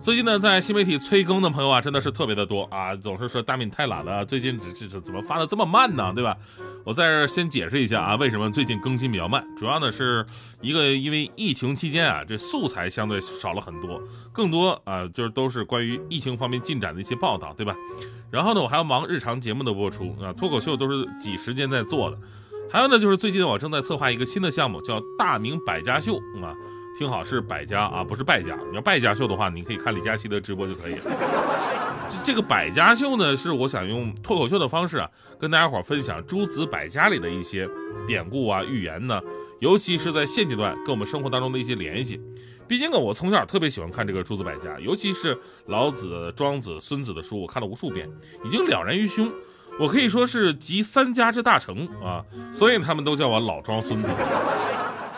最近呢，在新媒体催更的朋友啊，真的是特别的多啊，总是说大明太懒了，最近这这这怎么发的这么慢呢？对吧？我在这儿先解释一下啊，为什么最近更新比较慢？主要呢是一个因为疫情期间啊，这素材相对少了很多，更多啊就是都是关于疫情方面进展的一些报道，对吧？然后呢，我还要忙日常节目的播出啊，脱口秀都是挤时间在做的。还有呢，就是最近我正在策划一个新的项目，叫大明百家秀啊。听好，是百家啊，不是败家。你要败家秀的话，你可以看李佳琦的直播就可以了。这这个百家秀呢，是我想用脱口秀的方式啊，跟大家伙分享诸子百家里的一些典故啊、寓言呢，尤其是在现阶段跟我们生活当中的一些联系。毕竟呢，我从小特别喜欢看这个诸子百家，尤其是老子、庄子、孙子的书，我看了无数遍，已经了然于胸。我可以说是集三家之大成啊，所以他们都叫我老庄孙子。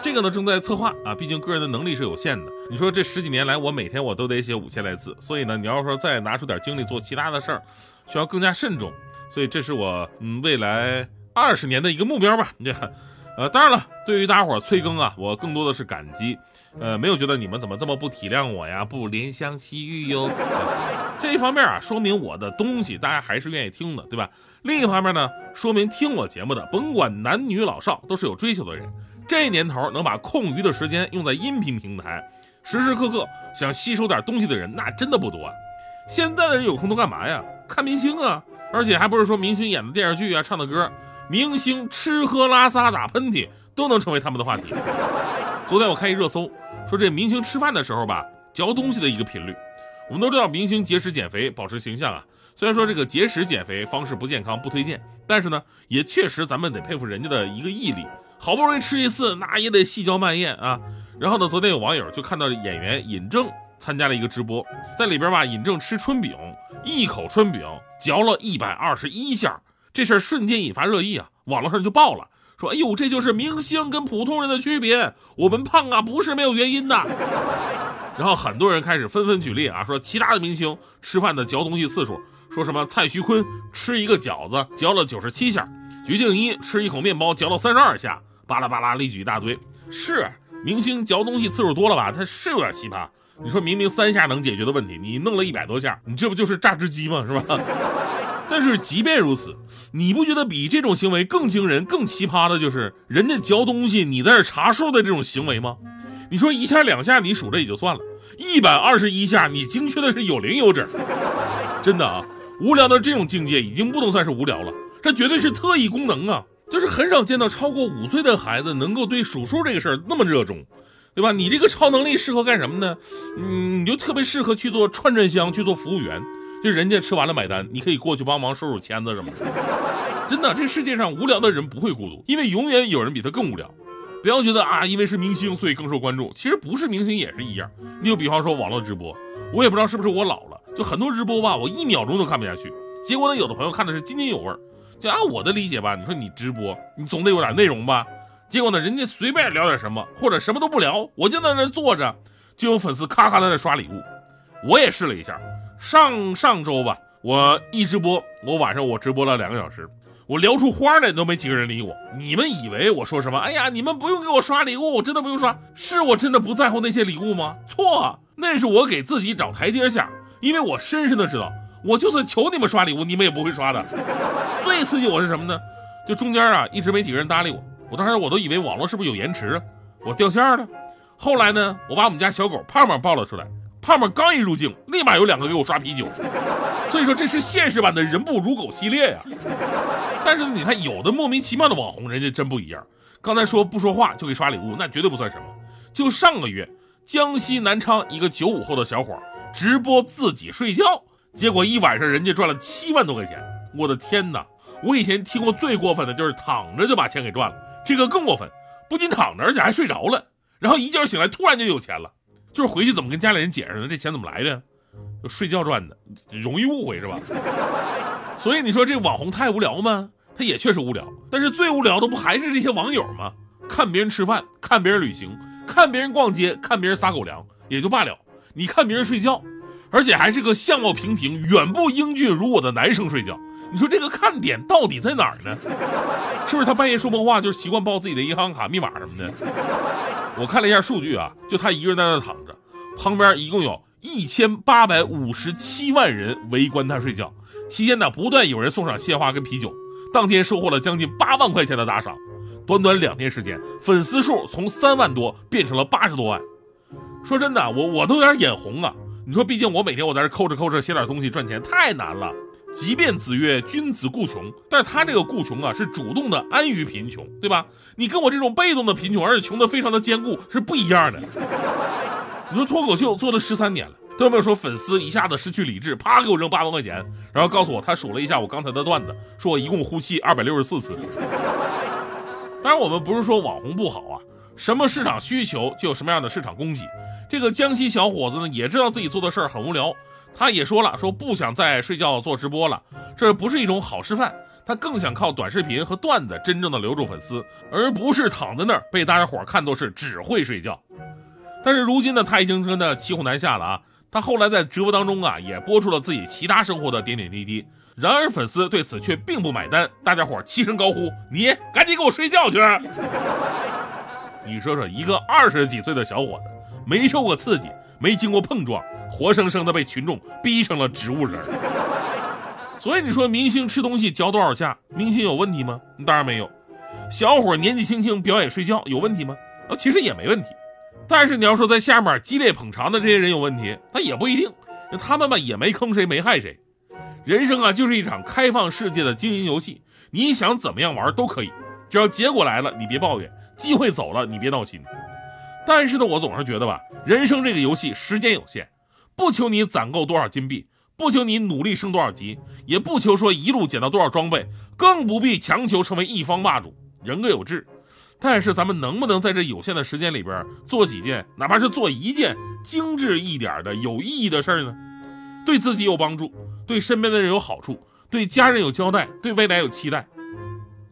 这个呢正在策划啊，毕竟个人的能力是有限的。你说这十几年来，我每天我都得写五千来字，所以呢，你要说再拿出点精力做其他的事儿，需要更加慎重。所以这是我嗯未来二十年的一个目标吧。你看，呃，当然了，对于大家伙催更啊，我更多的是感激，呃，没有觉得你们怎么这么不体谅我呀，不怜香惜玉哟。这一方面啊，说明我的东西大家还是愿意听的，对吧？另一方面呢，说明听我节目的，甭管男女老少，都是有追求的人。这年头能把空余的时间用在音频平台，时时刻刻想吸收点东西的人，那真的不多啊。现在的人有空都干嘛呀？看明星啊！而且还不是说明星演的电视剧啊、唱的歌，明星吃喝拉撒打喷嚏都能成为他们的话题。昨天我看一热搜，说这明星吃饭的时候吧，嚼东西的一个频率。我们都知道明星节食减肥保持形象啊，虽然说这个节食减肥方式不健康不推荐，但是呢，也确实咱们得佩服人家的一个毅力。好不容易吃一次，那也得细嚼慢咽啊。然后呢，昨天有网友就看到演员尹正参加了一个直播，在里边吧，尹正吃春饼，一口春饼嚼了一百二十一下，这事儿瞬间引发热议啊。网络上就爆了，说：“哎呦，这就是明星跟普通人的区别，我们胖啊不是没有原因的。”然后很多人开始纷纷举例啊，说其他的明星吃饭的嚼东西次数，说什么蔡徐坤吃一个饺子嚼了九十七下，鞠婧祎吃一口面包嚼了三十二下。巴拉巴拉列举一大堆，是明星嚼东西次数多了吧？他是有点奇葩。你说明明三下能解决的问题，你弄了一百多下，你这不就是榨汁机吗？是吧？但是即便如此，你不觉得比这种行为更惊人、更奇葩的就是人家嚼东西，你在这查数的这种行为吗？你说一下两下你数着也就算了，一百二十一下你精确的是有零有整，真的啊，无聊到这种境界已经不能算是无聊了，这绝对是特异功能啊！就是很少见到超过五岁的孩子能够对数数这个事儿那么热衷，对吧？你这个超能力适合干什么呢？嗯，你就特别适合去做串串香，去做服务员，就人家吃完了买单，你可以过去帮忙收收签子什么的。真的，这世界上无聊的人不会孤独，因为永远有人比他更无聊。不要觉得啊，因为是明星所以更受关注，其实不是明星也是一样。你就比方说网络直播，我也不知道是不是我老了，就很多直播吧，我一秒钟都看不下去。结果呢，有的朋友看的是津津有味儿。就按我的理解吧，你说你直播，你总得有点内容吧？结果呢，人家随便聊点什么，或者什么都不聊，我就在那坐着，就有粉丝咔咔在那刷礼物。我也试了一下，上上周吧，我一直播，我晚上我直播了两个小时，我聊出花来都没几个人理我。你们以为我说什么？哎呀，你们不用给我刷礼物，我真的不用刷，是我真的不在乎那些礼物吗？错，那是我给自己找台阶下，因为我深深的知道。我就算求你们刷礼物，你们也不会刷的。最刺激我是什么呢？就中间啊，一直没几个人搭理我。我当时我都以为网络是不是有延迟啊？我掉线了。后来呢，我把我们家小狗胖胖抱了出来。胖胖刚一入镜，立马有两个给我刷啤酒。所以说这是现实版的人不如狗系列呀。但是你看，有的莫名其妙的网红，人家真不一样。刚才说不说话就给刷礼物，那绝对不算什么。就上个月，江西南昌一个九五后的小伙直播自己睡觉。结果一晚上人家赚了七万多块钱，我的天哪！我以前听过最过分的就是躺着就把钱给赚了，这个更过分，不仅躺着，而且还睡着了，然后一觉醒来突然就有钱了，就是回去怎么跟家里人解释呢？这钱怎么来的？就睡觉赚的，容易误会是吧？所以你说这网红太无聊吗？他也确实无聊，但是最无聊的不还是这些网友吗？看别人吃饭，看别人旅行，看别人逛街，看别人撒狗粮也就罢了，你看别人睡觉，而且还是个相貌平平、远不英俊如我的男生睡觉，你说这个看点到底在哪儿呢？是不是他半夜说梦话就是习惯报自己的银行卡密码什么的？我看了一下数据啊，就他一个人在那躺着，旁边一共有一千八百五十七万人围观他睡觉，期间呢不断有人送上鲜花跟啤酒，当天收获了将近八万块钱的打赏，短短两天时间，粉丝数从三万多变成了八十多万。说真的，我我都有点眼红啊！你说，毕竟我每天我在这抠着抠着写点东西赚钱太难了。即便子曰君子固穷，但他这个固穷啊，是主动的安于贫穷，对吧？你跟我这种被动的贫穷，而且穷的非常的坚固，是不一样的。你说脱口秀做了十三年了，都没有说粉丝一下子失去理智，啪给我扔八万块钱，然后告诉我他数了一下我刚才的段子，说我一共呼气二百六十四次。当然，我们不是说网红不好啊，什么市场需求就有什么样的市场供给。这个江西小伙子呢，也知道自己做的事儿很无聊。他也说了，说不想再睡觉做直播了，这不是一种好示范。他更想靠短视频和段子真正的留住粉丝，而不是躺在那儿被大家伙看作是只会睡觉。但是如今呢，他已经真的骑虎难下了啊！他后来在直播当中啊，也播出了自己其他生活的点点滴滴。然而粉丝对此却并不买单，大家伙齐声高呼：“你赶紧给我睡觉去！”你说说，一个二十几岁的小伙子，没受过刺激，没经过碰撞。活生生的被群众逼成了植物人，所以你说明星吃东西嚼多少下，明星有问题吗？当然没有。小伙年纪轻轻表演睡觉有问题吗？啊，其实也没问题。但是你要说在下面激烈捧场的这些人有问题，那也不一定。他们吧也没坑谁，没害谁。人生啊就是一场开放世界的经营游戏，你想怎么样玩都可以，只要结果来了你别抱怨，机会走了你别闹心。但是呢，我总是觉得吧，人生这个游戏时间有限。不求你攒够多少金币，不求你努力升多少级，也不求说一路捡到多少装备，更不必强求成为一方霸主。人各有志，但是咱们能不能在这有限的时间里边做几件，哪怕是做一件精致一点的有意义的事儿呢？对自己有帮助，对身边的人有好处，对家人有交代，对未来有期待。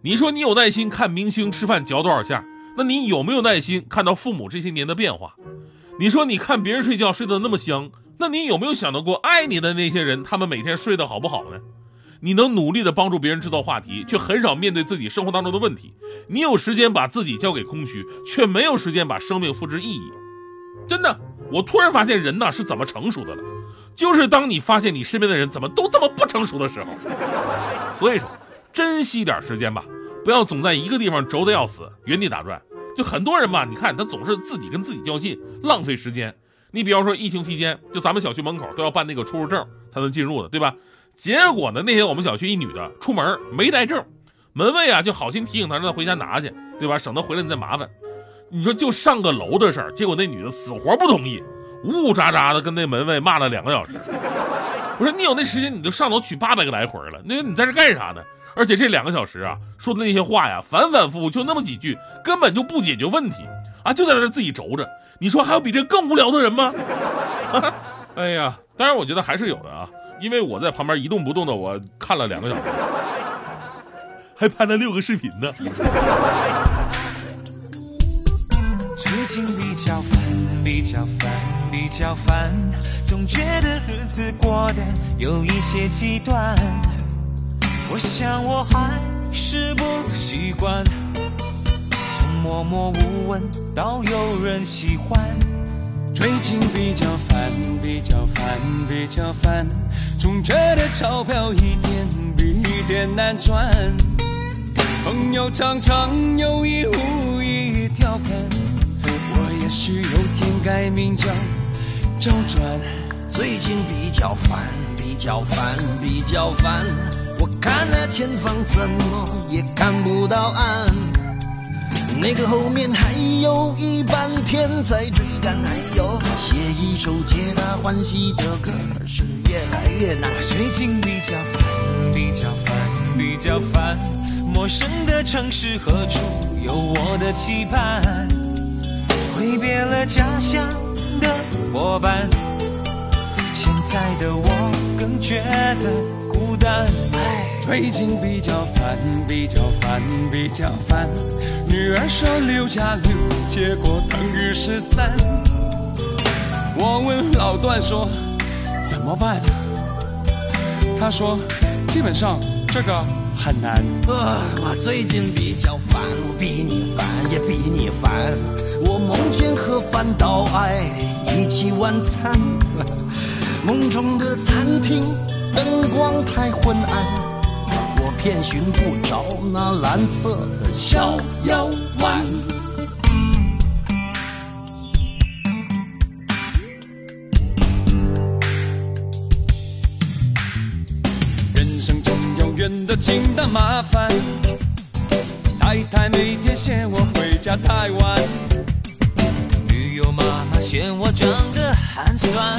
你说你有耐心看明星吃饭嚼多少下，那你有没有耐心看到父母这些年的变化？你说你看别人睡觉睡得那么香。那你有没有想到过，爱你的那些人，他们每天睡得好不好呢？你能努力的帮助别人制造话题，却很少面对自己生活当中的问题。你有时间把自己交给空虚，却没有时间把生命付之意义。真的，我突然发现人呐是怎么成熟的了，就是当你发现你身边的人怎么都这么不成熟的时候。所以说，珍惜点时间吧，不要总在一个地方轴的要死，原地打转。就很多人吧，你看他总是自己跟自己较劲，浪费时间。你比方说，疫情期间，就咱们小区门口都要办那个出入证才能进入的，对吧？结果呢，那天我们小区一女的出门没带证，门卫啊就好心提醒她，让她回家拿去，对吧？省得回来你再麻烦。你说就上个楼的事儿，结果那女的死活不同意，呜呜喳喳的跟那门卫骂了两个小时。我说你有那时间，你就上楼取八百个来回了，那你在这干啥呢？而且这两个小时啊，说的那些话呀，反反复复就那么几句，根本就不解决问题啊，就在这自己轴着。你说还有比这更无聊的人吗？哎呀，当然我觉得还是有的啊，因为我在旁边一动不动的，我看了两个小时，还拍了六个视频呢。最近比较烦，比较烦，比较烦，总觉得日子过得有一些极端。我想我还是不习惯。从默默无闻，到有人喜欢。最近比较烦，比较烦，比较烦，总觉得钞票一点比一点难赚。朋友常常有意无意调侃，我也许有天改名叫周转。最近比较烦，比较烦，比较烦，看了前方怎么也看不到岸。那个后面还有一半天在追赶，还有写一首皆大欢喜的歌是越来越难。最近比较烦，比较烦，比较烦。陌生的城市何处有我的期盼？挥别了家乡的伙伴，现在的我更觉得孤负担。最近比较烦，比较烦，比较烦。女儿说六加六，结果等于十三。我问老段说怎么办？他说基本上这个很难。啊，我最近比较烦，我比你烦，也比你烦。我梦见和范岛爱一起晚餐，梦中的餐厅灯光太昏暗，我偏寻不着那蓝色的小腰弯。人生中有远的近的麻烦，太太每天嫌我回家太晚，女友妈妈嫌我长得寒酸，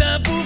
不